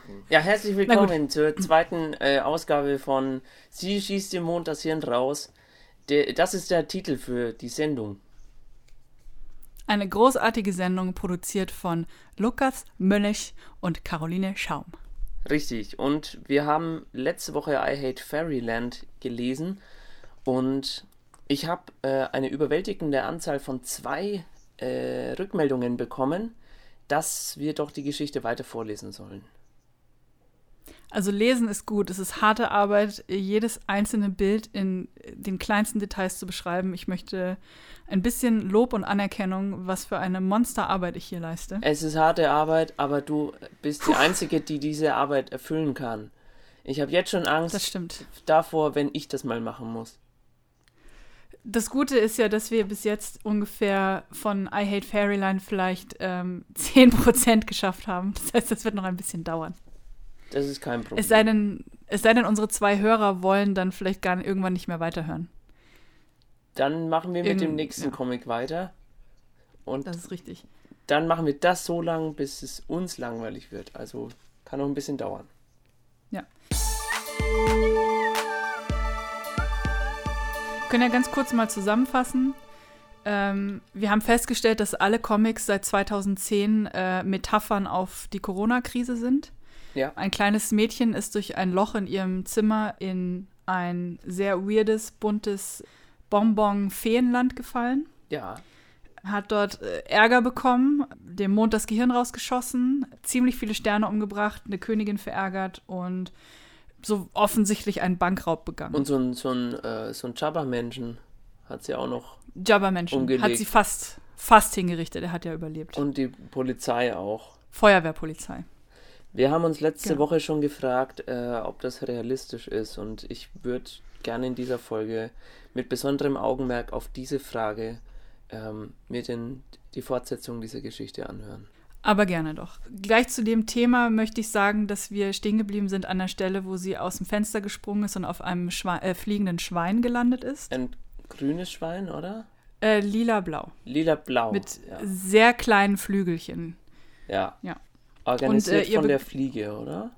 machen. Ja, herzlich willkommen zur zweiten äh, Ausgabe von Sie schießt dem Mond das Hirn raus. Der, das ist der Titel für die Sendung. Eine großartige Sendung produziert von Lukas Mönch und Caroline Schaum. Richtig. Und wir haben letzte Woche I Hate Fairyland gelesen und ich habe äh, eine überwältigende Anzahl von zwei äh, Rückmeldungen bekommen, dass wir doch die Geschichte weiter vorlesen sollen. Also lesen ist gut. Es ist harte Arbeit, jedes einzelne Bild in den kleinsten Details zu beschreiben. Ich möchte ein bisschen Lob und Anerkennung, was für eine Monsterarbeit ich hier leiste. Es ist harte Arbeit, aber du bist Puh. die Einzige, die diese Arbeit erfüllen kann. Ich habe jetzt schon Angst davor, wenn ich das mal machen muss. Das Gute ist ja, dass wir bis jetzt ungefähr von I Hate Fairyland vielleicht ähm, 10% geschafft haben. Das heißt, das wird noch ein bisschen dauern. Das ist kein Problem. Es sei denn, es sei denn unsere zwei Hörer wollen dann vielleicht gar irgendwann nicht mehr weiterhören. Dann machen wir mit Irgend, dem nächsten ja. Comic weiter. Und das ist richtig. Dann machen wir das so lang, bis es uns langweilig wird. Also kann noch ein bisschen dauern. Ja. Wir können ja ganz kurz mal zusammenfassen. Ähm, wir haben festgestellt, dass alle Comics seit 2010 äh, Metaphern auf die Corona-Krise sind. Ja. Ein kleines Mädchen ist durch ein Loch in ihrem Zimmer in ein sehr weirdes, buntes Bonbon-Feenland gefallen. Ja. Hat dort äh, Ärger bekommen, dem Mond das Gehirn rausgeschossen, ziemlich viele Sterne umgebracht, eine Königin verärgert und so offensichtlich einen Bankraub begangen. Und so ein, so ein, äh, so ein Jabba-Menschen hat sie auch noch. Jabba-Menschen hat sie fast, fast hingerichtet. Er hat ja überlebt. Und die Polizei auch. Feuerwehrpolizei. Wir haben uns letzte genau. Woche schon gefragt, äh, ob das realistisch ist und ich würde gerne in dieser Folge mit besonderem Augenmerk auf diese Frage ähm, mir den, die Fortsetzung dieser Geschichte anhören. Aber gerne doch. Gleich zu dem Thema möchte ich sagen, dass wir stehen geblieben sind an der Stelle, wo sie aus dem Fenster gesprungen ist und auf einem Schwe äh, fliegenden Schwein gelandet ist. Ein grünes Schwein, oder? Äh, lila-blau. Lila-blau. Mit ja. sehr kleinen Flügelchen. Ja. Ja. Organisiert und, äh, von der Fliege, oder?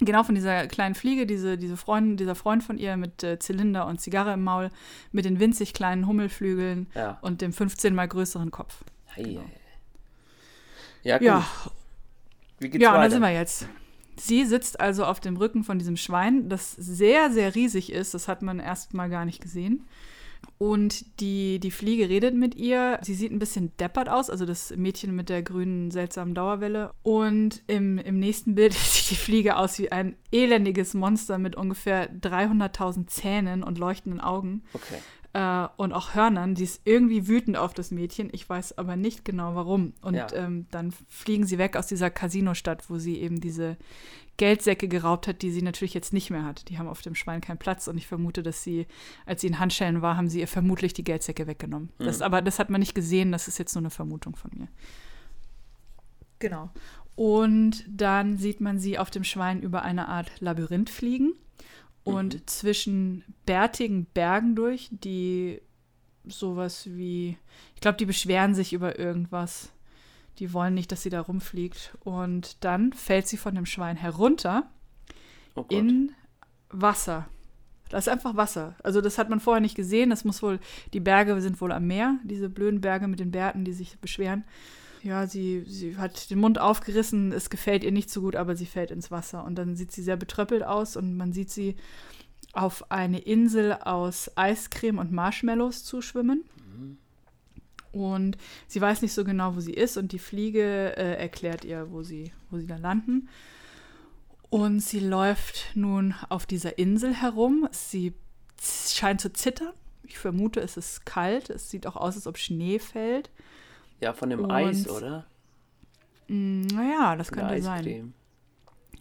Genau, von dieser kleinen Fliege, diese, diese Freundin, dieser Freund von ihr mit äh, Zylinder und Zigarre im Maul, mit den winzig kleinen Hummelflügeln ja. und dem 15 mal größeren Kopf. Hey, genau. Ja, gut. Ja, Wie geht's ja weiter? da sind wir jetzt. Sie sitzt also auf dem Rücken von diesem Schwein, das sehr, sehr riesig ist. Das hat man erst mal gar nicht gesehen. Und die, die Fliege redet mit ihr. Sie sieht ein bisschen deppert aus, also das Mädchen mit der grünen, seltsamen Dauerwelle. Und im, im nächsten Bild sieht die Fliege aus wie ein elendiges Monster mit ungefähr 300.000 Zähnen und leuchtenden Augen. Okay. Äh, und auch Hörnern. Sie ist irgendwie wütend auf das Mädchen. Ich weiß aber nicht genau warum. Und Ja. ähm, dann fliegen sie weg aus dieser Casino-Stadt, wo sie eben diese Geldsäcke geraubt hat, die sie natürlich jetzt nicht mehr hat. Die haben auf dem Schwein keinen Platz und ich vermute, dass sie, als sie in Handschellen war, haben sie ihr vermutlich die Geldsäcke weggenommen. Das, Mhm. aber das hat man nicht gesehen, das ist jetzt nur eine Vermutung von mir. Genau. Und dann sieht man sie auf dem Schwein über eine Art Labyrinth fliegen und Mhm. zwischen bärtigen Bergen durch, die sowas wie, ich glaube, die beschweren sich über irgendwas. Die wollen nicht, dass sie da rumfliegt. Und dann fällt sie von dem Schwein herunter Oh in Wasser. Das ist einfach Wasser. Also das hat man vorher nicht gesehen. Das muss wohl, die Berge sind wohl am Meer, diese blöden Berge mit den Bärten, die sich beschweren. Ja, sie, sie hat den Mund aufgerissen, es gefällt ihr nicht so gut, aber sie fällt ins Wasser. Und dann sieht sie sehr betröppelt aus und man sieht sie auf eine Insel aus Eiscreme und Marshmallows zuschwimmen. Und sie weiß nicht so genau, wo sie ist und die Fliege äh, erklärt ihr, wo sie, wo sie da landen. Und sie läuft nun auf dieser Insel herum. Sie scheint zu zittern. Ich vermute, es ist kalt. Es sieht auch aus, als ob Schnee fällt. Ja, von dem Und- Eis, oder? Mm, Naja, das Von könnte sein.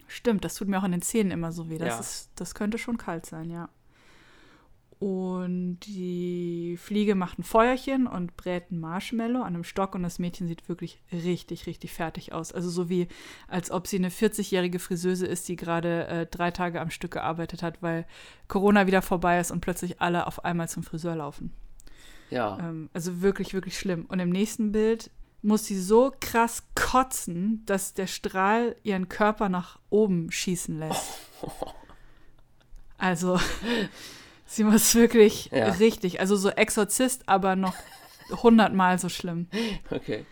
Stimmt, das tut mir auch in den Zähnen immer so weh. Das, Ja. ist, das könnte schon kalt sein, ja. Und die Fliege macht ein Feuerchen und brät ein Marshmallow an einem Stock und das Mädchen sieht wirklich richtig, richtig fertig aus. Also so wie, als ob sie eine 40-jährige Friseuse ist, die gerade äh, drei Tage am Stück gearbeitet hat, weil Corona wieder vorbei ist und plötzlich alle auf einmal zum Friseur laufen. Ja. Ähm, also wirklich, wirklich schlimm. Und im nächsten Bild muss sie so krass kotzen, dass der Strahl ihren Körper nach oben schießen lässt. Also, sie muss wirklich Ja. richtig, also so Exorzist, aber noch hundertmal so schlimm. Okay.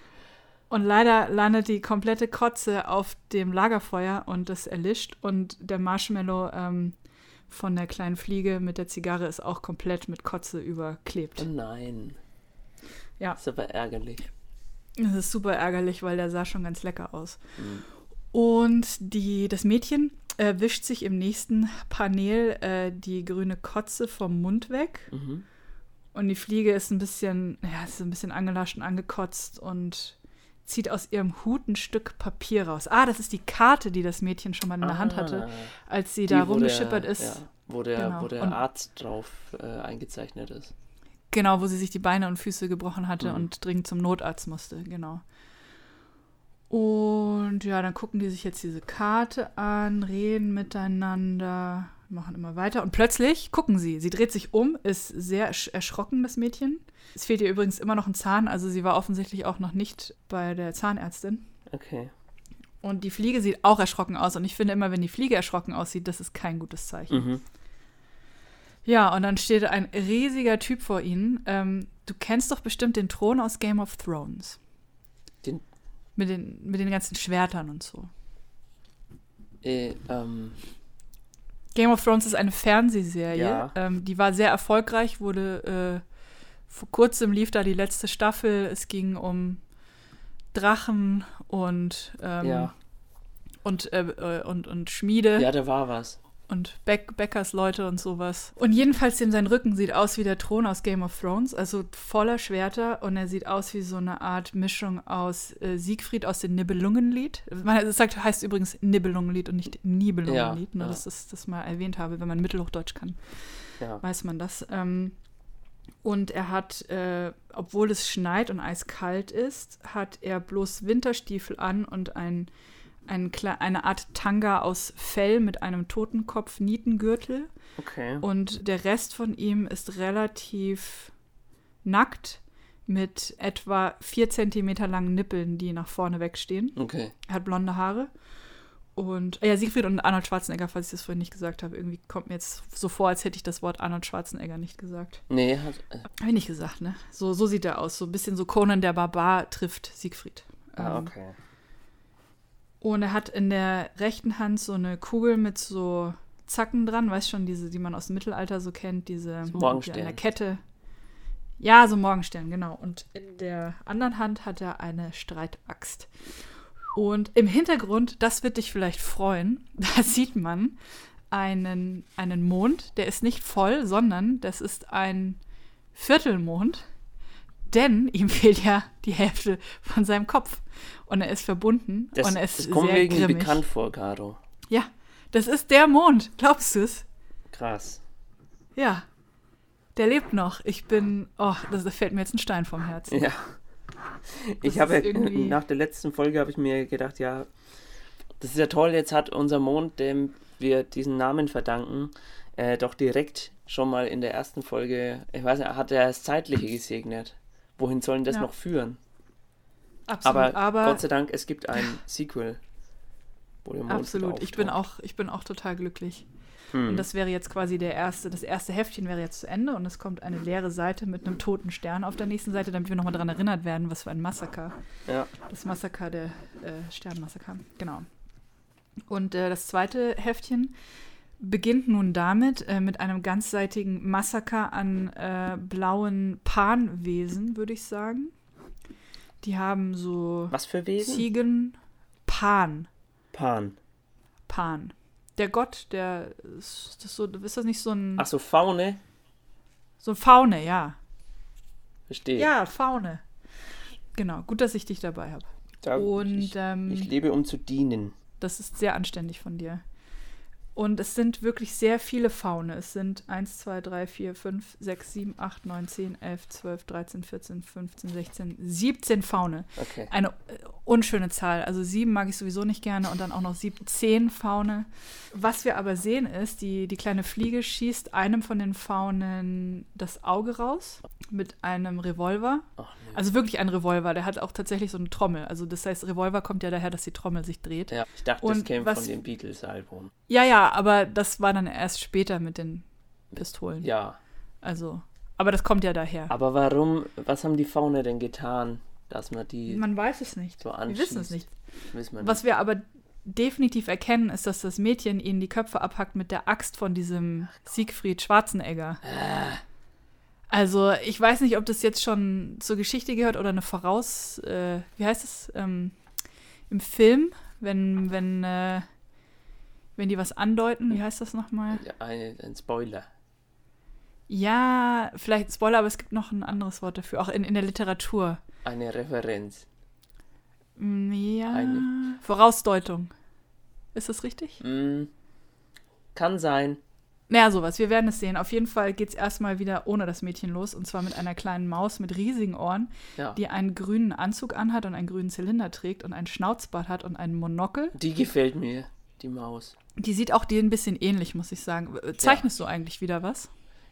Und leider landet die komplette Kotze auf dem Lagerfeuer und das erlischt. Und der Marshmallow ähm, von der kleinen Fliege mit der Zigarre ist auch komplett mit Kotze überklebt. Oh nein. Ja. Ist aber ärgerlich. Das ist super ärgerlich, weil der sah schon ganz lecker aus. Mhm. Und die, das Mädchen äh, wischt sich im nächsten Panel äh, die grüne Kotze vom Mund weg. Mhm. Und die Fliege ist ein bisschen, ja, ist ein bisschen angelascht und angekotzt und zieht aus ihrem Hut ein Stück Papier raus. Ah, das ist die Karte, die das Mädchen schon mal in der Hand hatte, Ah, als sie da rumgeschippert der, ist. Ja, wo der, Genau. wo der Und- Arzt drauf äh, eingezeichnet ist. Genau, wo sie sich die Beine und Füße gebrochen hatte Mhm. und dringend zum Notarzt musste, genau. Und ja, dann gucken die sich jetzt diese Karte an, reden miteinander, machen immer weiter. Und plötzlich gucken sie, sie dreht sich um, ist sehr ersch- erschrocken, das Mädchen. Es fehlt ihr übrigens immer noch ein Zahn, also sie war offensichtlich auch noch nicht bei der Zahnärztin. Okay. Und die Fliege sieht auch erschrocken aus. Und ich finde immer, wenn die Fliege erschrocken aussieht, das ist kein gutes Zeichen. Mhm. Ja, und dann steht ein riesiger Typ vor ihnen. Ähm, du kennst doch bestimmt den Thron aus Game of Thrones. Den- Mit den, mit den ganzen Schwertern und so. Äh, ähm, Game of Thrones ist eine Fernsehserie. Ja. Ähm, die war sehr erfolgreich, wurde äh, vor kurzem lief da die letzte Staffel. Es ging um Drachen und, ähm, ja. und, äh, äh, und, und Schmiede. ja, da war was. Und Bäck Bäckersleute und sowas. Und jedenfalls dem sein Rücken sieht aus wie der Thron aus Game of Thrones, also voller Schwerter und er sieht aus wie so eine Art Mischung aus äh, Siegfried aus dem Nibelungenlied. Man es sagt, heißt übrigens Nibelungenlied und nicht Nibelungenlied, Ja, nur ja. dass ich das mal erwähnt habe, wenn man Mittelhochdeutsch kann, Ja. weiß man das. Ähm, und er hat, äh, obwohl es schneit und eiskalt ist, hat er bloß Winterstiefel an und ein, ein, eine Art Tanga aus Fell mit einem Totenkopf-Nietengürtel. Okay. Und der Rest von ihm ist relativ nackt mit etwa vier Zentimeter langen Nippeln, die nach vorne wegstehen. Okay. Er hat blonde Haare. Und ja, Siegfried und Arnold Schwarzenegger, falls ich das vorhin nicht gesagt habe, irgendwie kommt mir jetzt so vor, als hätte ich das Wort Arnold Schwarzenegger nicht gesagt. Nee, hat. Äh, Habe ich nicht gesagt, ne? So, so sieht er aus. So ein bisschen so Conan der Barbar trifft Siegfried. ah, Ähm, okay. Und er hat in der rechten Hand so eine Kugel mit so Zacken dran, weißt schon, diese, die man aus dem Mittelalter so kennt, diese So Morgenstern. die an der Kette. Ja, so Morgenstern, genau. Und in der anderen Hand hat er eine Streitaxt. Und im Hintergrund, das wird dich vielleicht freuen, da sieht man einen, einen Mond, der ist nicht voll, sondern das ist ein Viertelmond, denn ihm fehlt ja die Hälfte von seinem Kopf. Und er ist verbunden Das, und er ist das kommt sehr mir irgendwie grimmig. bekannt vor, Caro. Ja, das ist der Mond. Glaubst du es? Krass. Ja. Der lebt noch. Ich bin. Oh, das da fällt mir jetzt ein Stein vom Herzen. Ja. Ich habe ja, irgendwie- nach der letzten Folge habe ich mir gedacht, ja, das ist ja toll, jetzt hat unser Mond, dem wir diesen Namen verdanken, äh, doch direkt schon mal in der ersten Folge, ich weiß nicht, hat er das Zeitliche gesegnet. Wohin sollen das Ja. noch führen? Absolut. Aber, Aber, Gott sei Dank, es gibt ein Sequel. Absolut. Ich bin, auch, ich bin auch total glücklich. Hm. Und das wäre jetzt quasi der erste, das erste Heftchen wäre jetzt zu Ende und es kommt eine leere Seite mit einem toten Stern auf der nächsten Seite, damit wir nochmal daran erinnert werden, was für ein Massaker. ja. Das Massaker der äh, Sternmassaker. Genau. Und äh, das zweite Heftchen beginnt nun damit, äh, mit einem ganzseitigen Massaker an äh, blauen Panwesen, würde ich sagen. Die haben so Was für Wesen? Ziegen. Pan. Pan. Pan. Der Gott, der ist das so, ist das nicht so ein Ach so, Faune? so Faune, ja. Verstehe. Ja, Faune. Genau, gut, dass ich dich dabei habe. Da, Und ich, ähm, ich lebe, um zu dienen. Das ist sehr anständig von dir. Und es sind wirklich sehr viele Faune. Es sind 1, 2, 3, 4, 5, 6, 7, 8, 9, 10, 11, 12, 13, 14, 15, 16, 17 Faune. Okay. Eine äh, unschöne Zahl. Also sieben mag ich sowieso nicht gerne und dann auch noch 17 Faune. Was wir aber sehen ist, die, die kleine Fliege schießt einem von den Faunen das Auge raus mit einem Revolver. Ach Also wirklich ein Revolver. Der hat auch tatsächlich so eine Trommel. Also das heißt, Revolver kommt ja daher, dass die Trommel sich dreht. Ja, ich dachte, das Und käme was- von dem Beatles-Album. Ja, ja, aber das war dann erst später mit den Pistolen. Ja, Also, aber das kommt ja daher. aber warum, was haben die Faune denn getan, dass man die Man weiß es nicht. so Wir wissen es nicht. Wissen wir Was wir aber definitiv erkennen, ist, dass das Mädchen ihnen die Köpfe abhackt mit der Axt von diesem Siegfried Schwarzenegger. Also, ich weiß nicht, ob das jetzt schon zur Geschichte gehört oder eine Voraus. Äh, wie heißt es? Ähm, Im Film, wenn, wenn, äh, wenn die was andeuten, wie heißt das nochmal? Ein, ein Spoiler. Ja, vielleicht Spoiler, aber es gibt noch ein anderes Wort dafür, auch in, in der Literatur. Eine Referenz. Mm, Ja. Eine- Vorausdeutung. Ist das richtig? Mm, kann sein. Naja, sowas. Wir werden es sehen. Auf jeden Fall geht es erstmal wieder ohne das Mädchen los. Und zwar mit einer kleinen Maus mit riesigen Ohren, Ja. die einen grünen Anzug anhat und einen grünen Zylinder trägt und einen Schnauzbart hat und einen Monokel. Die gefällt mir, die Maus. Die sieht auch dir ein bisschen ähnlich, muss ich sagen. Zeichnest du eigentlich wieder was?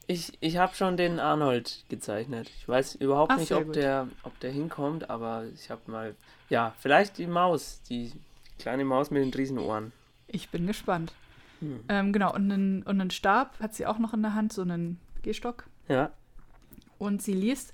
Ich, ich habe schon den Arnold gezeichnet. Ich weiß überhaupt Ach, nicht, ob gut. der, ob der hinkommt, aber ich habe mal. Ja, vielleicht die Maus, die kleine Maus mit den Riesenohren. Ich bin gespannt. Hm. Ähm, genau, und einen, und einen Stab hat sie auch noch in der Hand, so einen Gehstock. Ja. Und sie liest,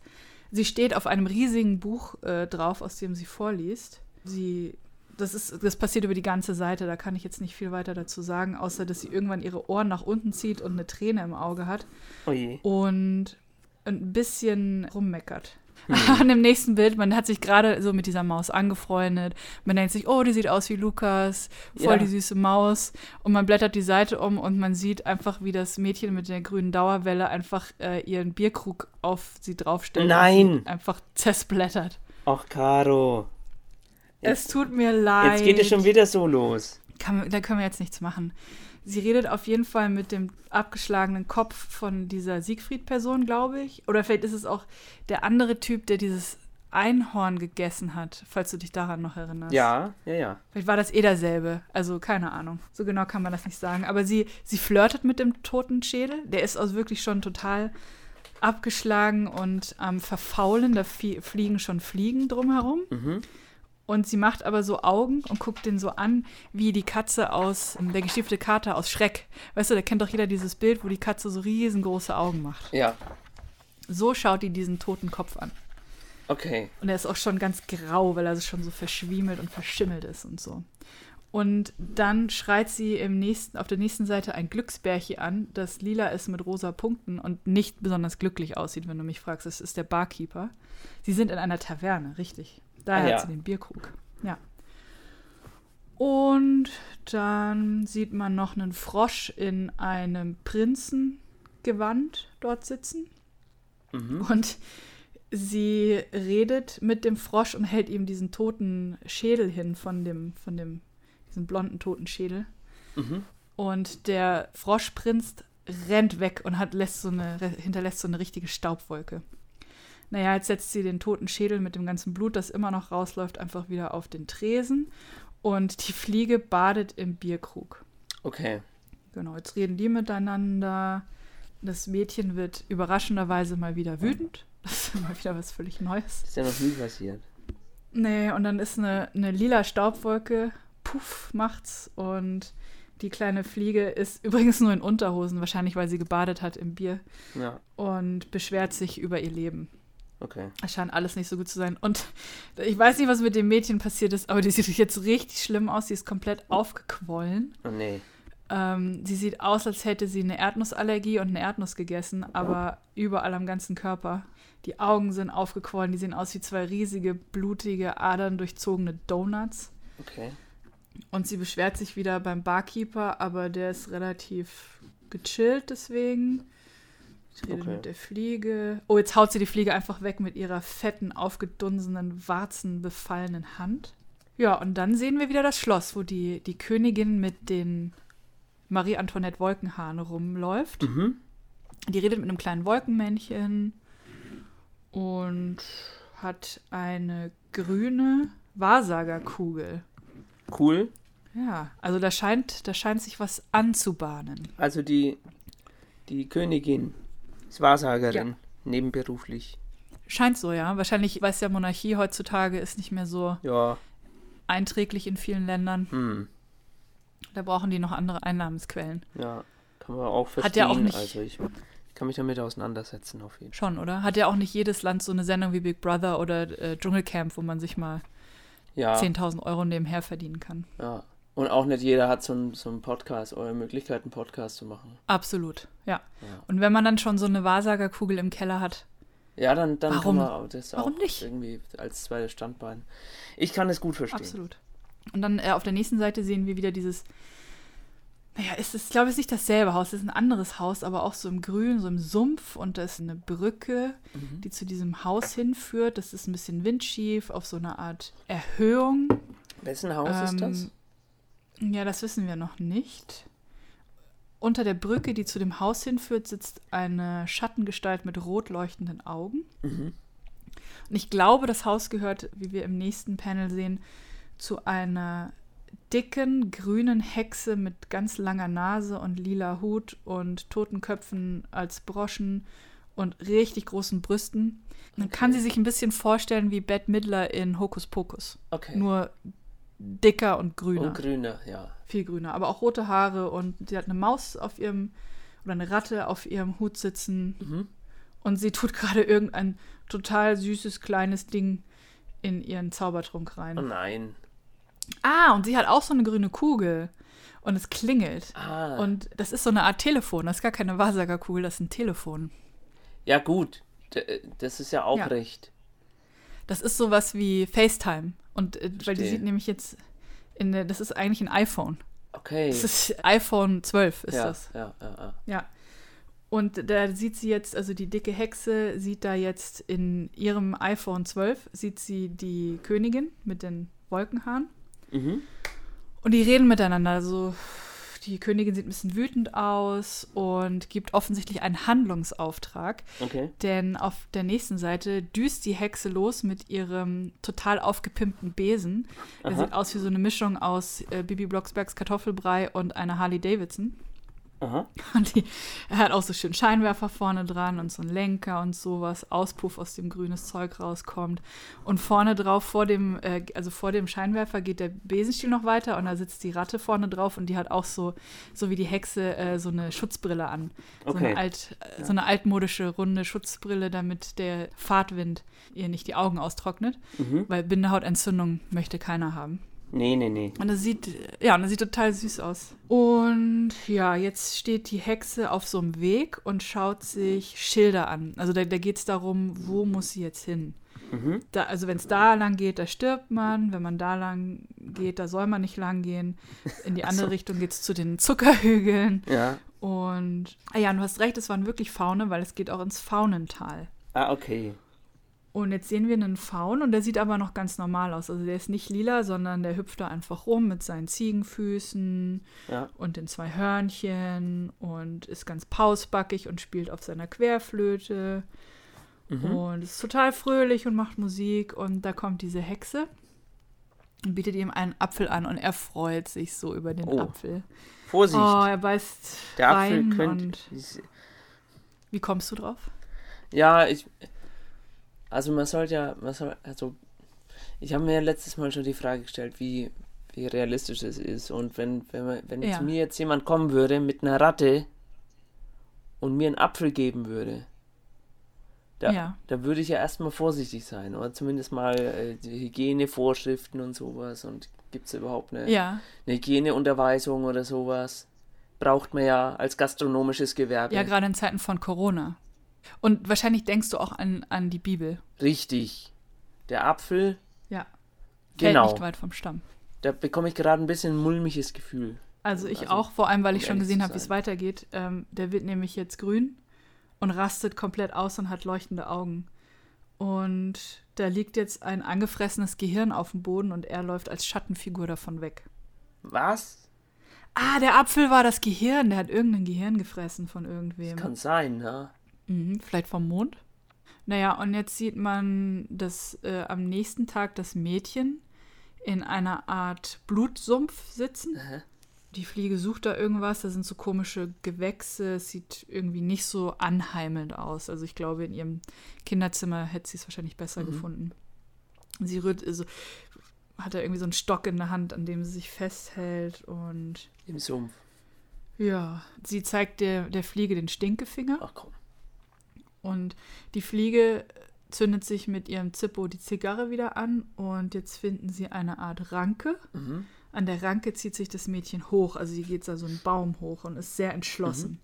sie steht auf einem riesigen Buch äh, drauf, aus dem sie vorliest. Sie, das ist, das passiert über die ganze Seite, da kann ich jetzt nicht viel weiter dazu sagen, außer dass sie irgendwann ihre Ohren nach unten zieht und eine Träne im Auge hat Oh je. und ein bisschen rummeckert. An dem nächsten Bild, man hat sich gerade so mit dieser Maus angefreundet. Man denkt sich, oh, die sieht aus wie Lukas, voll Ja. die süße Maus. Und man blättert die Seite um und man sieht einfach, wie das Mädchen mit der grünen Dauerwelle einfach äh, ihren Bierkrug auf sie draufstellt. Nein. Einfach zersplattert. Ach, Caro. Es tut mir leid. Jetzt geht es schon wieder so los. Kann, da können wir jetzt nichts machen. Sie redet auf jeden Fall mit dem abgeschlagenen Kopf von dieser Siegfried-Person, glaube ich. Oder vielleicht ist es auch der andere Typ, der dieses Einhorn gegessen hat, falls du dich daran noch erinnerst. Ja, ja, ja. Vielleicht war das eh derselbe. Also keine Ahnung. So genau kann man das nicht sagen. Aber sie, sie flirtet mit dem toten Schädel. Der ist also wirklich schon total abgeschlagen und am Verfaulen. Da flie- fliegen schon Fliegen drumherum. Mhm. Und sie macht aber so Augen und guckt den so an, wie die Katze aus der gestiefte Kater aus Schreck. Weißt du, da kennt doch jeder dieses Bild, wo die Katze so riesengroße Augen macht. Ja, So schaut die diesen toten Kopf an. okay. Und er ist auch schon ganz grau, weil er schon so verschwiemelt und verschimmelt ist und so. Und dann schreit sie im nächsten, auf der nächsten Seite ein Glücksbärchen an, das lila ist mit rosa Punkten und nicht besonders glücklich aussieht, wenn du mich fragst. Das ist der Barkeeper. Sie sind in einer Taverne, richtig. Daher Ah, ja. hat sie den Bierkrug. Ja. Und dann sieht man noch einen Frosch in einem Prinzengewand dort sitzen. Mhm. Und sie redet mit dem Frosch und hält ihm diesen toten Schädel hin von dem, von dem, diesen blonden toten Schädel. Mhm. Und der Froschprinz rennt weg und hat, lässt so eine, hinterlässt so eine richtige Staubwolke. Naja, jetzt setzt sie den toten Schädel mit dem ganzen Blut, das immer noch rausläuft, einfach wieder auf den Tresen. Und die Fliege badet im Bierkrug. Okay. Genau, jetzt reden die miteinander. Das Mädchen wird überraschenderweise mal wieder wütend. Das ist mal wieder was völlig Neues. Ist ja noch nie passiert. Nee, und dann ist eine, eine lila Staubwolke, puff, macht's. Und die kleine Fliege ist übrigens nur in Unterhosen, wahrscheinlich weil sie gebadet hat im Bier Ja, und beschwert sich über ihr Leben. Okay. Es scheint alles nicht so gut zu sein. Und ich weiß nicht, was mit dem Mädchen passiert ist, aber die sieht jetzt richtig schlimm aus. Sie ist komplett aufgequollen. Oh nee. Ähm, sie sieht aus, als hätte sie eine Erdnussallergie und eine Erdnuss gegessen, aber überall am ganzen Körper. Die Augen sind aufgequollen, die sehen aus wie zwei riesige, blutige, adern durchzogene Donuts. Okay. Und sie beschwert sich wieder beim Barkeeper, aber der ist relativ gechillt deswegen. Ich rede Okay. mit der Fliege. Oh, jetzt haut sie die Fliege einfach weg mit ihrer fetten, aufgedunsenen, warzenbefallenen Hand. Ja, und dann sehen wir wieder das Schloss, wo die, die Königin mit den Marie-Antoinette Wolkenhahn rumläuft. Mhm. Die redet mit einem kleinen Wolkenmännchen und hat eine grüne Wahrsagerkugel. Cool. Ja, also da scheint, da scheint sich was anzubahnen. Also die, die Königin ist Wahrsagerin, nebenberuflich. Scheint so, ja. Wahrscheinlich weiß ja Monarchie heutzutage ist nicht mehr so Ja. einträglich in vielen Ländern. Hm. Da brauchen die noch andere Einnahmensquellen. Ja. Kann man auch verstehen. Hat ja auch nicht- Also ich kann mich damit auseinandersetzen auf jeden Fall. Schon, oder? Hat ja auch nicht jedes Land so eine Sendung wie Big Brother oder äh, Dschungelcamp, wo man sich mal Ja. 10.000 Euro nebenher verdienen kann. Ja. Und auch nicht jeder hat so einen so einen Podcast oder Möglichkeit, einen Podcast zu machen. Absolut, ja. Ja. Und wenn man dann schon so eine Wahrsagerkugel im Keller hat, Ja, dann, dann Warum? kann man das Warum auch nicht? irgendwie als zweites Standbein. Ich kann es gut verstehen. absolut. Und dann äh, auf der nächsten Seite sehen wir wieder dieses, naja, es ist, glaube ich, nicht dasselbe Haus, es ist ein anderes Haus, aber auch so im Grün, so im Sumpf und da ist eine Brücke, Mhm. die zu diesem Haus hinführt. Das ist ein bisschen windschief, auf so eine Art Erhöhung. Wessen Haus ist das? Ja, das wissen wir noch nicht. Unter der Brücke, die zu dem Haus hinführt, sitzt eine Schattengestalt mit rot leuchtenden Augen. Mhm. Und ich glaube, das Haus gehört, wie wir im nächsten Panel sehen, zu einer dicken grünen Hexe mit ganz langer Nase und lila Hut und toten Köpfen als Broschen und richtig großen Brüsten. Man kann Okay. sie sich ein bisschen vorstellen wie Bette Midler in Hokus Pokus. Okay. Nur dicker und grüner. Und grüner, ja. Viel grüner, aber auch rote Haare und sie hat eine Maus auf ihrem oder eine Ratte auf ihrem Hut sitzen Mhm. und sie tut gerade irgendein total süßes kleines Ding in ihren Zaubertrunk rein. Oh nein. Ah, und sie hat auch so eine grüne Kugel und es klingelt. Ah. Und das ist so eine Art Telefon, das ist gar keine Wahrsagerkugel, das ist ein Telefon. ja, gut. D das ist ja auch Ja. recht. Das ist sowas wie FaceTime und äh, weil die sieht nämlich jetzt in der, das ist eigentlich ein iPhone. Okay. Das ist iPhone 12 ist ja, das. ja, ja, ja. Ja. Und da sieht sie jetzt, also die dicke Hexe sieht da jetzt in ihrem iPhone 12, sieht sie die Königin mit den Wolkenhaaren. Mhm. Und die reden miteinander. Also die Königin sieht ein bisschen wütend aus und gibt offensichtlich einen Handlungsauftrag. Okay. Denn auf der nächsten Seite düst die Hexe los mit ihrem total aufgepimpten Besen. Der Aha. sieht aus wie so eine Mischung aus äh, Bibi Blocksbergs Kartoffelbrei und einer Harley Davidson. Aha. Und die, er hat auch so schön Scheinwerfer vorne dran und so einen Lenker und sowas, Auspuff, aus dem grünes Zeug rauskommt. Und vorne drauf, vor dem, äh, also vor dem Scheinwerfer geht der Besenstiel noch weiter und da sitzt die Ratte vorne drauf und die hat auch so, so wie die Hexe, äh, so eine Schutzbrille an. So, Okay. eine alt, äh, so eine altmodische, runde Schutzbrille, damit der Fahrtwind ihr nicht die Augen austrocknet. Mhm. Weil Bindehautentzündung möchte keiner haben. Nee, nee, nee. Und das sieht, ja, und das sieht total süß aus. Und ja, jetzt steht die Hexe auf so einem Weg und schaut sich Schilder an. Also da, da geht es darum, wo muss sie jetzt hin. Mhm. Da, also wenn es da lang geht, da stirbt man. Wenn man da lang geht, da soll man nicht lang gehen. In die andere Richtung geht es zu den Zuckerhügeln. Ja. Und, ah ja, du hast recht, es waren wirklich Faune, weil es geht auch ins Faunental. Ah, okay. Und jetzt sehen wir einen Faun und der sieht aber noch ganz normal aus. Also der ist nicht lila, sondern der hüpft da einfach rum mit seinen Ziegenfüßen Ja. und den zwei Hörnchen und ist ganz pausbackig und spielt auf seiner Querflöte Mhm. und ist total fröhlich und macht Musik. Und da kommt diese Hexe und bietet ihm einen Apfel an und er freut sich so über den Oh, Apfel. Vorsicht. Oh, er beißt Der Apfel könnte. wie kommst du drauf? Ja, ich. Also man sollte ja, man soll, also ich habe mir letztes Mal schon die Frage gestellt, wie, wie realistisch es ist. Und wenn, wenn, man, wenn Ja. zu mir jetzt jemand kommen würde mit einer Ratte und mir einen Apfel geben würde, da, Ja. da würde ich ja erstmal vorsichtig sein. Oder zumindest mal äh, die Hygienevorschriften und sowas. Und gibt es überhaupt eine, Ja, eine Hygieneunterweisung oder sowas? Braucht man ja als gastronomisches Gewerbe. ja, gerade in Zeiten von Corona. Und wahrscheinlich denkst du auch an, an die Bibel. Richtig. Der Apfel, Ja. Fällt genau. nicht weit vom Stamm. Da bekomme ich gerade ein bisschen ein mulmiges Gefühl. Also ich Also, auch, vor allem, weil ich schon gesehen habe, wie es weitergeht. Ähm, der wird nämlich jetzt grün und rastet komplett aus und hat leuchtende Augen. Und da liegt jetzt ein angefressenes Gehirn auf dem Boden und er läuft als Schattenfigur davon weg. Was? Ah, der Apfel war das Gehirn. Der hat irgendein Gehirn gefressen von Das irgendwem. kann sein, ne? Mhm, vielleicht vom Mond. Naja, und jetzt sieht man das äh, am nächsten Tag das Mädchen in einer Art Blutsumpf sitzen. Aha. die Fliege sucht da irgendwas, da sind so komische Gewächse, es sieht irgendwie nicht so anheimelnd aus. Also ich glaube, in ihrem Kinderzimmer hätte sie es wahrscheinlich besser Mhm. gefunden. Sie rührt, also, hat da irgendwie so einen Stock in der Hand, an dem sie sich festhält und Im Sumpf. ja, sie zeigt der, der Fliege den Stinkefinger Ach komm. Und die Fliege zündet sich mit ihrem Zippo die Zigarre wieder an und jetzt finden sie eine Art Ranke. Mhm. An der Ranke zieht sich das Mädchen hoch, also sie geht da so einen Baum hoch und ist sehr entschlossen.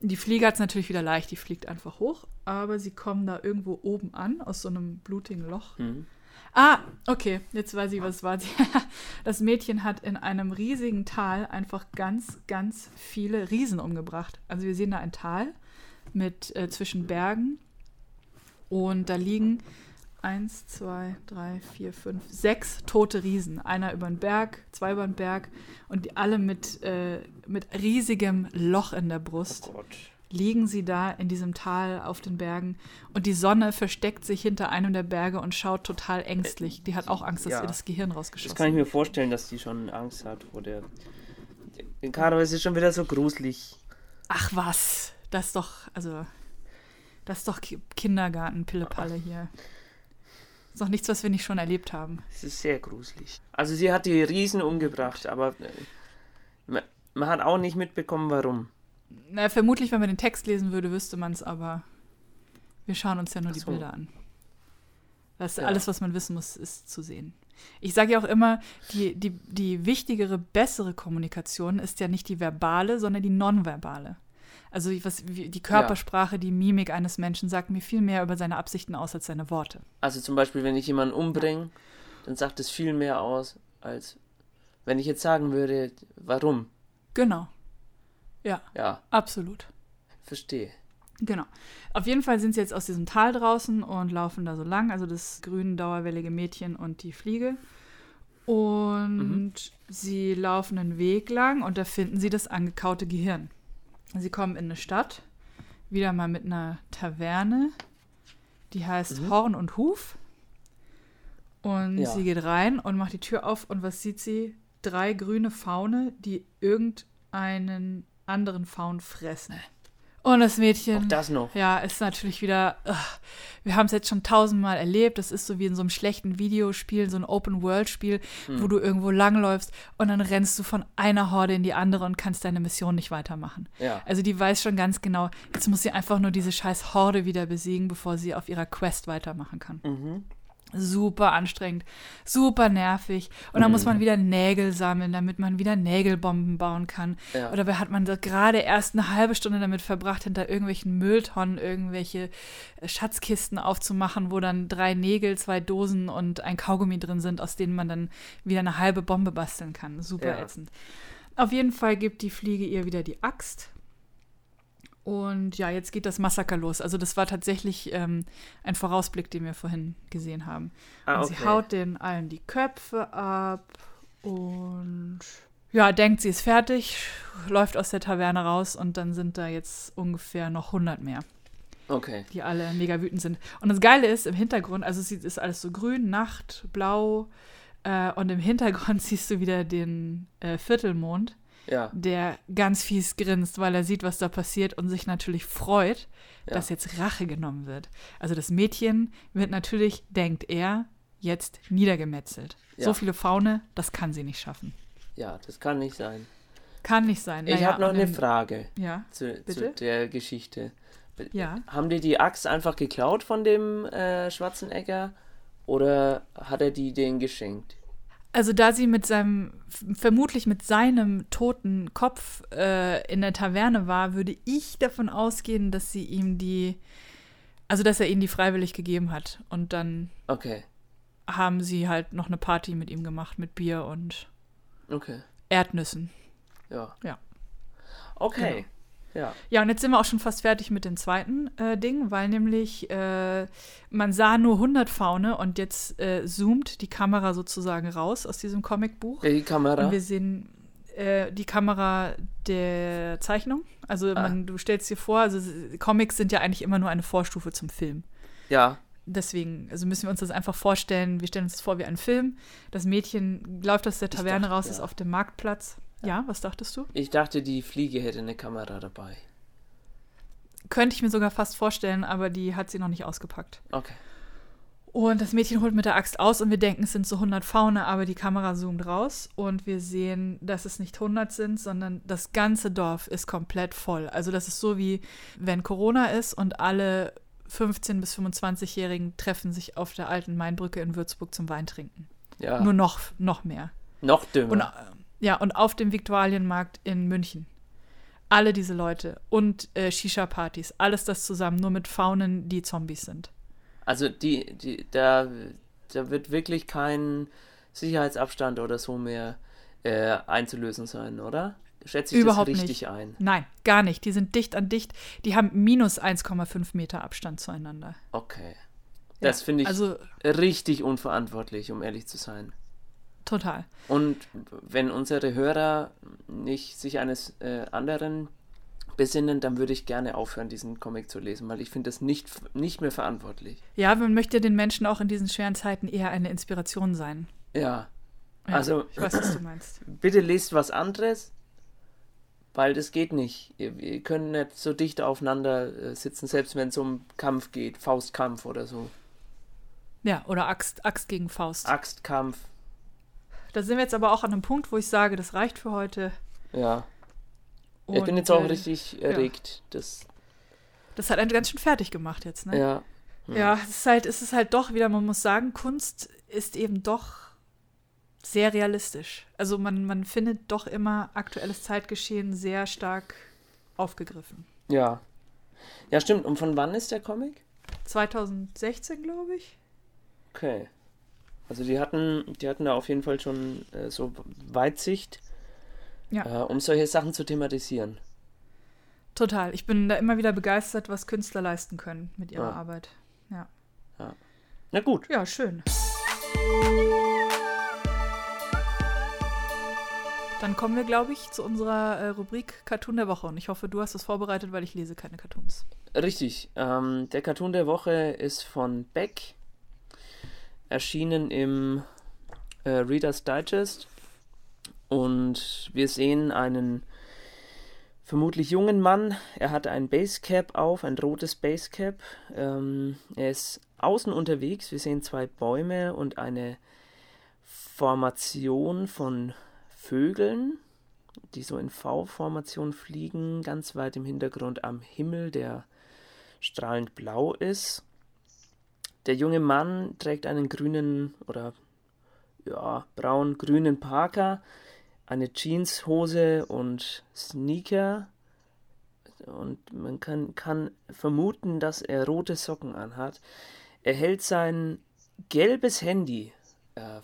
Die Fliege hat es natürlich wieder leicht, die fliegt einfach hoch, aber sie kommen da irgendwo oben an, aus so einem blutigen Loch. Mhm. Ah, okay, jetzt weiß ich, was war. Sie- Das Mädchen hat in einem riesigen Tal einfach ganz, ganz viele Riesen umgebracht. Also wir sehen da ein Tal mit äh, zwischen Bergen und da liegen eins, zwei, drei, vier, fünf, sechs tote Riesen. Einer über den Berg, zwei über den Berg und die alle mit, äh, mit riesigem Loch in der Brust Oh liegen sie da in diesem Tal auf den Bergen und die Sonne versteckt sich hinter einem der Berge und schaut total ängstlich. Die hat auch Angst, dass Ja. ihr das Gehirn Das rausgeschossen kann ich mir vorstellen, dass die schon Angst hat vor der. Caro, es ist schon wieder so gruselig. Ach was, das ist doch, also, das ist doch Ki- Kindergarten, Pillepalle hier. ist doch nichts, was wir nicht schon erlebt haben. Es ist sehr gruselig. Also sie hat die Riesen umgebracht, aber äh, man, hat auch nicht mitbekommen, warum. Na, vermutlich, wenn man den Text lesen würde, wüsste man es, aber wir schauen uns ja nur Ach die so. Bilder an. Das Ja. alles, was man wissen muss, ist zu sehen. Ich sage ja auch immer, die, die, die wichtigere, bessere Kommunikation ist ja nicht die verbale, sondern die nonverbale. Also was, die Körpersprache, die Mimik eines Menschen sagt mir viel mehr über seine Absichten aus als seine Worte. Also zum Beispiel, wenn ich jemanden umbringe, dann sagt es viel mehr aus, als wenn ich jetzt sagen würde, warum. Genau. Ja, Ja, absolut. verstehe. Genau. Auf jeden Fall sind sie jetzt aus diesem Tal draußen und laufen da so lang, also das grüne, dauerwellige Mädchen und die Fliege. Und sie laufen einen Weg lang und da finden sie das angekaute Gehirn. Sie kommen in eine Stadt, wieder mal mit einer Taverne, die heißt Mhm. Horn und Huf. Und Ja. sie geht rein und macht die Tür auf und was sieht sie? Drei grüne Faune, die irgendeinen anderen Faun fressen. Und das Mädchen. Auch das noch. Ja, ist natürlich wieder. ugh, wir haben es jetzt schon tausendmal erlebt. Das ist so wie in so einem schlechten Videospiel, so ein Open-World-Spiel, Hm. wo du irgendwo langläufst und dann rennst du von einer Horde in die andere und kannst deine Mission nicht weitermachen. Ja. Also die weiß schon ganz genau, jetzt muss sie einfach nur diese scheiß Horde wieder besiegen, bevor sie auf ihrer Quest weitermachen kann. Mhm. Super anstrengend, super nervig. Und dann Mhm. muss man wieder Nägel sammeln, damit man wieder Nägelbomben bauen kann. Ja. Dabei hat man gerade erst eine halbe Stunde damit verbracht, hinter irgendwelchen Mülltonnen irgendwelche äh, Schatzkisten aufzumachen, wo dann drei Nägel, zwei Dosen und ein Kaugummi drin sind, aus denen man dann wieder eine halbe Bombe basteln kann. Super Ja. ätzend. Auf jeden Fall gibt die Fliege ihr wieder die Axt. Und ja, jetzt geht das Massaker los. Also das war tatsächlich ähm, ein Vorausblick, den wir vorhin gesehen haben. Ah, okay. sie haut den allen die Köpfe ab und ja, denkt, sie ist fertig, läuft aus der Taverne raus und dann sind da jetzt ungefähr noch 100 mehr, Okay. die alle mega wütend sind. Und das Geile ist, im Hintergrund, also es ist alles so grün, Nacht, blau äh, und im Hintergrund siehst du wieder den äh, Viertelmond, Ja. der ganz fies grinst, weil er sieht, was da passiert und sich natürlich freut, Ja. dass jetzt Rache genommen wird. Also das Mädchen wird natürlich, denkt er, jetzt niedergemetzelt. Ja. So viele Faune, das kann sie nicht schaffen. Ja, das kann nicht sein. Kann nicht sein. ich Naja, habe noch eine dann- Frage Ja, zu, zu der Geschichte. ja. Haben die die Axt einfach geklaut von dem äh, Schwarzenegger oder hat er die denen geschenkt? Also da sie mit seinem, vermutlich mit seinem toten Kopf äh, in der Taverne war, würde ich davon ausgehen, dass sie ihm die, also dass er ihnen die freiwillig gegeben hat. Und dann Okay, haben sie halt noch eine Party mit ihm gemacht, mit Bier und okay, Erdnüssen. ja. Ja. Okay, ja. Ja, und jetzt sind wir auch schon fast fertig mit dem zweiten äh, Ding, weil nämlich äh, man sah nur 100 Faune und jetzt äh, zoomt die Kamera sozusagen raus aus diesem Comicbuch. Die Kamera. Und wir sehen äh, die Kamera der Zeichnung. Also Ah. man, du stellst dir vor, also Comics sind ja eigentlich immer nur eine Vorstufe zum Film. Ja, Deswegen, also müssen wir uns das einfach vorstellen. Wir stellen uns das vor wie einen Film. Das Mädchen läuft aus der Taverne dachte, raus, ist ja. auf dem Marktplatz. Ja, was dachtest du? Ich dachte, die Fliege hätte eine Kamera dabei. Könnte ich mir sogar fast vorstellen, aber die hat sie noch nicht ausgepackt. Okay. Und das Mädchen holt mit der Axt aus und wir denken, es sind so 100 Faune, aber die Kamera zoomt raus und wir sehen, dass es nicht 100 sind, sondern das ganze Dorf ist komplett voll. Also das ist so wie, wenn Corona ist und alle 15- bis 25-Jährigen treffen sich auf der alten Mainbrücke in Würzburg zum Weintrinken. Ja. Nur noch, noch mehr. noch dümmer. Und, ja, und auf dem Viktualienmarkt in München. Alle diese Leute und äh, Shisha-Partys, alles das zusammen, nur mit Faunen, die Zombies sind. Also die, die, da, da wird wirklich kein Sicherheitsabstand oder so mehr äh, einzulösen sein, oder? Schätze ich Überhaupt das richtig nicht. ein? Nein, gar nicht. Die sind dicht an dicht. Die haben minus 1,5 Meter Abstand zueinander. Okay. Das Ja, finde ich Also richtig unverantwortlich, um ehrlich zu sein. Total. Und wenn unsere Hörer nicht sich eines äh, anderen besinnen, dann würde ich gerne aufhören, diesen Comic zu lesen, weil ich finde das nicht, nicht mehr verantwortlich. Ja, man möchte den Menschen auch in diesen schweren Zeiten eher eine Inspiration sein. Ja. Ja, Also- Ich weiß, was du meinst. Bitte lest was anderes, weil das geht nicht. Ihr, ihr könnt nicht so dicht aufeinander äh, sitzen, selbst wenn es um Kampf geht, Faustkampf oder so. Ja, oder Axt, Axt gegen Faust. Axtkampf, Da sind wir jetzt aber auch an einem Punkt, wo ich sage, das reicht für heute. ja. ich Und, bin jetzt auch äh, richtig erregt. Das, Das hat einen ganz schön fertig gemacht jetzt, ne? ja. Ja, es ist halt, es ist halt doch wieder, man muss sagen, Kunst ist eben doch sehr realistisch. Also man, man findet doch immer aktuelles Zeitgeschehen sehr stark aufgegriffen. Ja. Ja, stimmt. Und von wann ist der Comic? 2016, glaube ich. Okay. Also die hatten, die hatten da auf jeden Fall schon äh, so Weitsicht, Ja. äh, um solche Sachen zu thematisieren. Total. Ich bin da immer wieder begeistert, was Künstler leisten können mit ihrer Ja. Arbeit. Ja. Na gut. Ja, schön. Dann kommen wir, glaube ich, zu unserer äh, Rubrik Cartoon der Woche. Und ich hoffe, du hast es vorbereitet, weil ich lese keine Cartoons. Richtig. Ähm, der Cartoon der Woche ist von Beck. Erschienen im äh, Reader's Digest. Und wir sehen einen vermutlich jungen Mann. Er hat ein Basecap auf, ein rotes Basecap. Ähm, er ist außen unterwegs. Wir sehen zwei Bäume und eine Formation von Vögeln, die so in V-Formation fliegen, ganz weit im Hintergrund am Himmel, der strahlend blau ist. Der junge Mann trägt einen grünen oder ja, braun-grünen Parker, eine Jeanshose und Sneaker. Und man kann, kann vermuten, dass er rote Socken anhat. Er hält sein gelbes Handy, äh,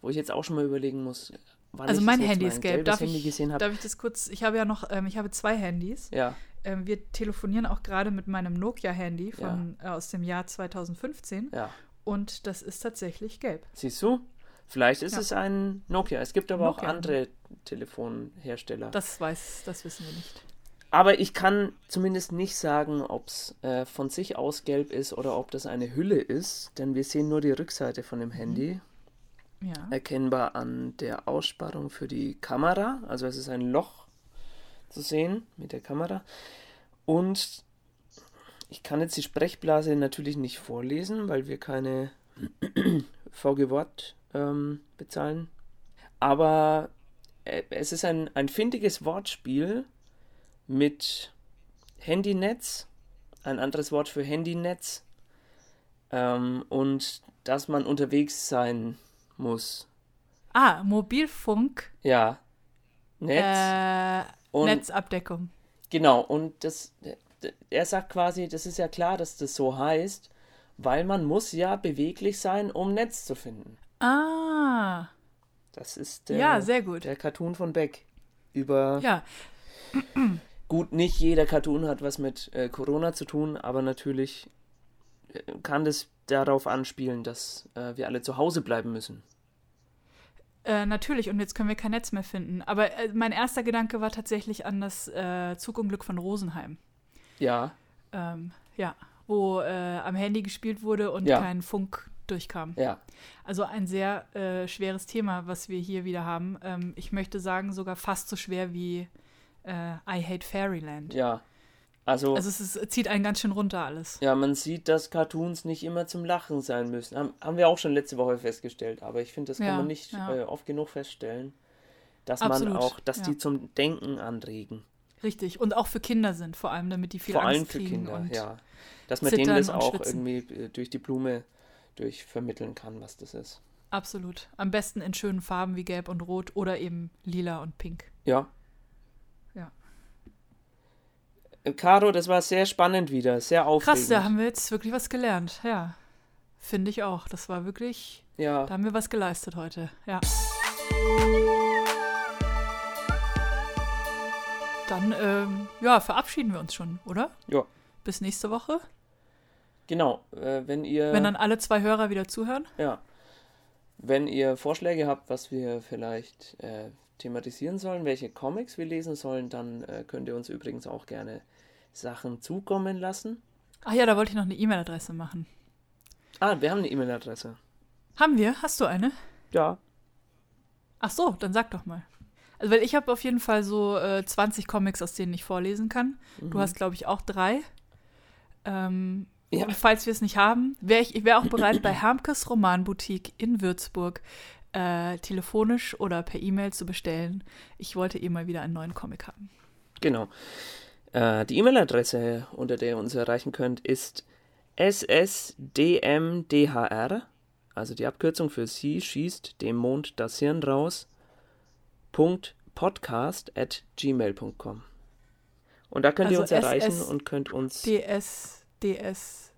wo ich jetzt auch schon mal überlegen muss. wann Also ich mein das Handy ist gelb. Darf Handy ich, gesehen habe. darf ich das kurz? Ich habe ja noch, ähm, ich habe zwei Handys. Ja, Ähm, wir telefonieren auch gerade mit meinem Nokia-Handy von äh, aus dem Jahr 2015 ja. und das ist tatsächlich gelb. Siehst du? Vielleicht ist Ja. es ein Nokia. Es gibt aber auch Nokia. andere Telefonhersteller. Das weiß, das wissen wir nicht. aber ich kann zumindest nicht sagen, ob es äh, von sich aus gelb ist oder ob das eine Hülle ist, denn wir sehen nur die Rückseite von dem Handy. Ja. Erkennbar an der Aussparung für die Kamera. Also es ist ein Loch zu sehen mit der Kamera. Und ich kann jetzt die Sprechblase natürlich nicht vorlesen, weil wir keine VG Wort ähm, bezahlen. Aber äh, es ist ein, ein findiges Wortspiel mit Handynetz, ein anderes Wort für Handynetz, ähm, und dass man unterwegs sein muss. Ah, Mobilfunk, Ja. Netz. äh, und Netzabdeckung. Genau, und das, er sagt quasi, das ist ja klar, dass das so heißt, weil man muss ja beweglich sein, um Netz zu finden. Ah, Das ist der, ja, sehr gut. der Cartoon von Beck. Über, Ja, gut, nicht jeder Cartoon hat was mit äh, Corona zu tun, aber natürlich äh, kann das darauf anspielen, dass äh, wir alle zu Hause bleiben müssen. Äh, natürlich. Und jetzt können wir kein Netz mehr finden. Aber äh, mein erster Gedanke war tatsächlich an das äh, Zugunglück von Rosenheim. Ja, Ähm, ja, wo äh, am Handy gespielt wurde und Ja. kein Funk durchkam. Ja. Also ein sehr äh, schweres Thema, was wir hier wieder haben. Ähm, ich möchte sagen, sogar fast so schwer wie I Hate Fairyland. Ja. Also, Also es ist, zieht einen ganz schön runter alles. ja, man sieht, dass Cartoons nicht immer zum Lachen sein müssen. Haben, haben wir auch schon letzte Woche festgestellt, aber ich finde, das kann Ja, man nicht ja. äh, oft genug feststellen, dass Absolut, man auch, dass ja. die zum Denken anregen. Richtig. Und auch für Kinder sind, vor allem, damit die viel Vor allem Angst für kriegen. Kinder, ja. Dass man denen das auch schwitzen. irgendwie äh, durch die Blume durch vermitteln kann, was das ist. Absolut. Am besten in schönen Farben wie Gelb und Rot oder eben Lila und Pink. Ja. Äh, Caro, das war sehr spannend wieder, sehr aufregend. Krass, da haben wir jetzt wirklich was gelernt. Ja. Finde ich auch. Das war wirklich, ja. da haben wir was geleistet heute. Ja. Dann, ähm, ja, verabschieden wir uns schon, oder? Ja. Bis nächste Woche. Genau, äh, wenn ihr Wenn dann alle zwei Hörer wieder zuhören. ja, wenn ihr Vorschläge habt, was wir vielleicht äh, thematisieren sollen, welche Comics wir lesen sollen, dann äh, könnt ihr uns übrigens auch gerne Sachen zukommen lassen. Ach ja, da wollte ich noch eine E-Mail-Adresse machen. Ah, wir haben eine E-Mail-Adresse. Haben wir? Hast du eine? Ja. Ach so, dann sag doch mal. Also, weil ich habe auf jeden Fall so äh, 20 Comics, aus denen ich vorlesen kann. Du hast, glaube ich, auch drei. Ähm, Ja. Und falls wir es nicht haben, wäre ich, ich wäre auch bereit, bei Hermkes Romanboutique in Würzburg äh, telefonisch oder per E-Mail zu bestellen. Ich wollte eh mal wieder einen neuen Comic haben. Genau. Äh, die E-Mail-Adresse, unter der ihr uns erreichen könnt, ist ssdmdhr, also die Abkürzung für Sie schießt dem Mond das Hirn raus, Punkt podcast at gmail.com. Und da könnt ihr Also uns erreichen SS und könnt uns DS, DS,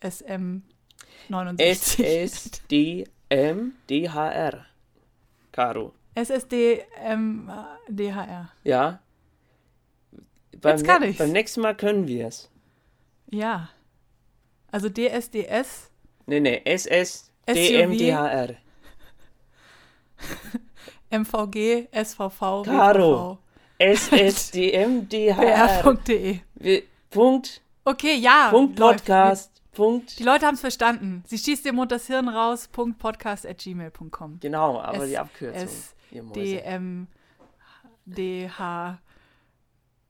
SM 69. ssdmdhr. Caro. SSD, ähm, DHR. Ja. Beim, Jetzt kann ich's. beim nächsten Mal können wir es. Ja. Also DSDS, Nee, nee, ssdmdhr. MVG, SVV, Caro. Ssdmdhr. Wir- Punkt, Okay, ja. Punkt. Podcast, Punkt. Die Leute haben es verstanden. Sie schießt dem Mund das Hirn raus. Punkt podcast at gmail.com. Genau, aber S- die Abkürzung. S-. D, M, D, H,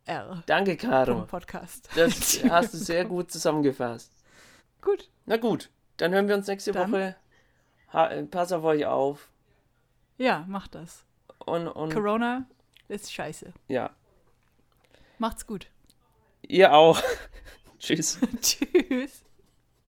R. Danke, Caro. Punkt Podcast. Das hast du sehr gut zusammengefasst. Gut. Na gut, dann hören wir uns nächste Dann. Woche. Ha äh, pass auf euch auf. Ja, macht das. Und, und Corona ist scheiße. ja, Macht's gut. ihr auch. Tschüss. Tschüss.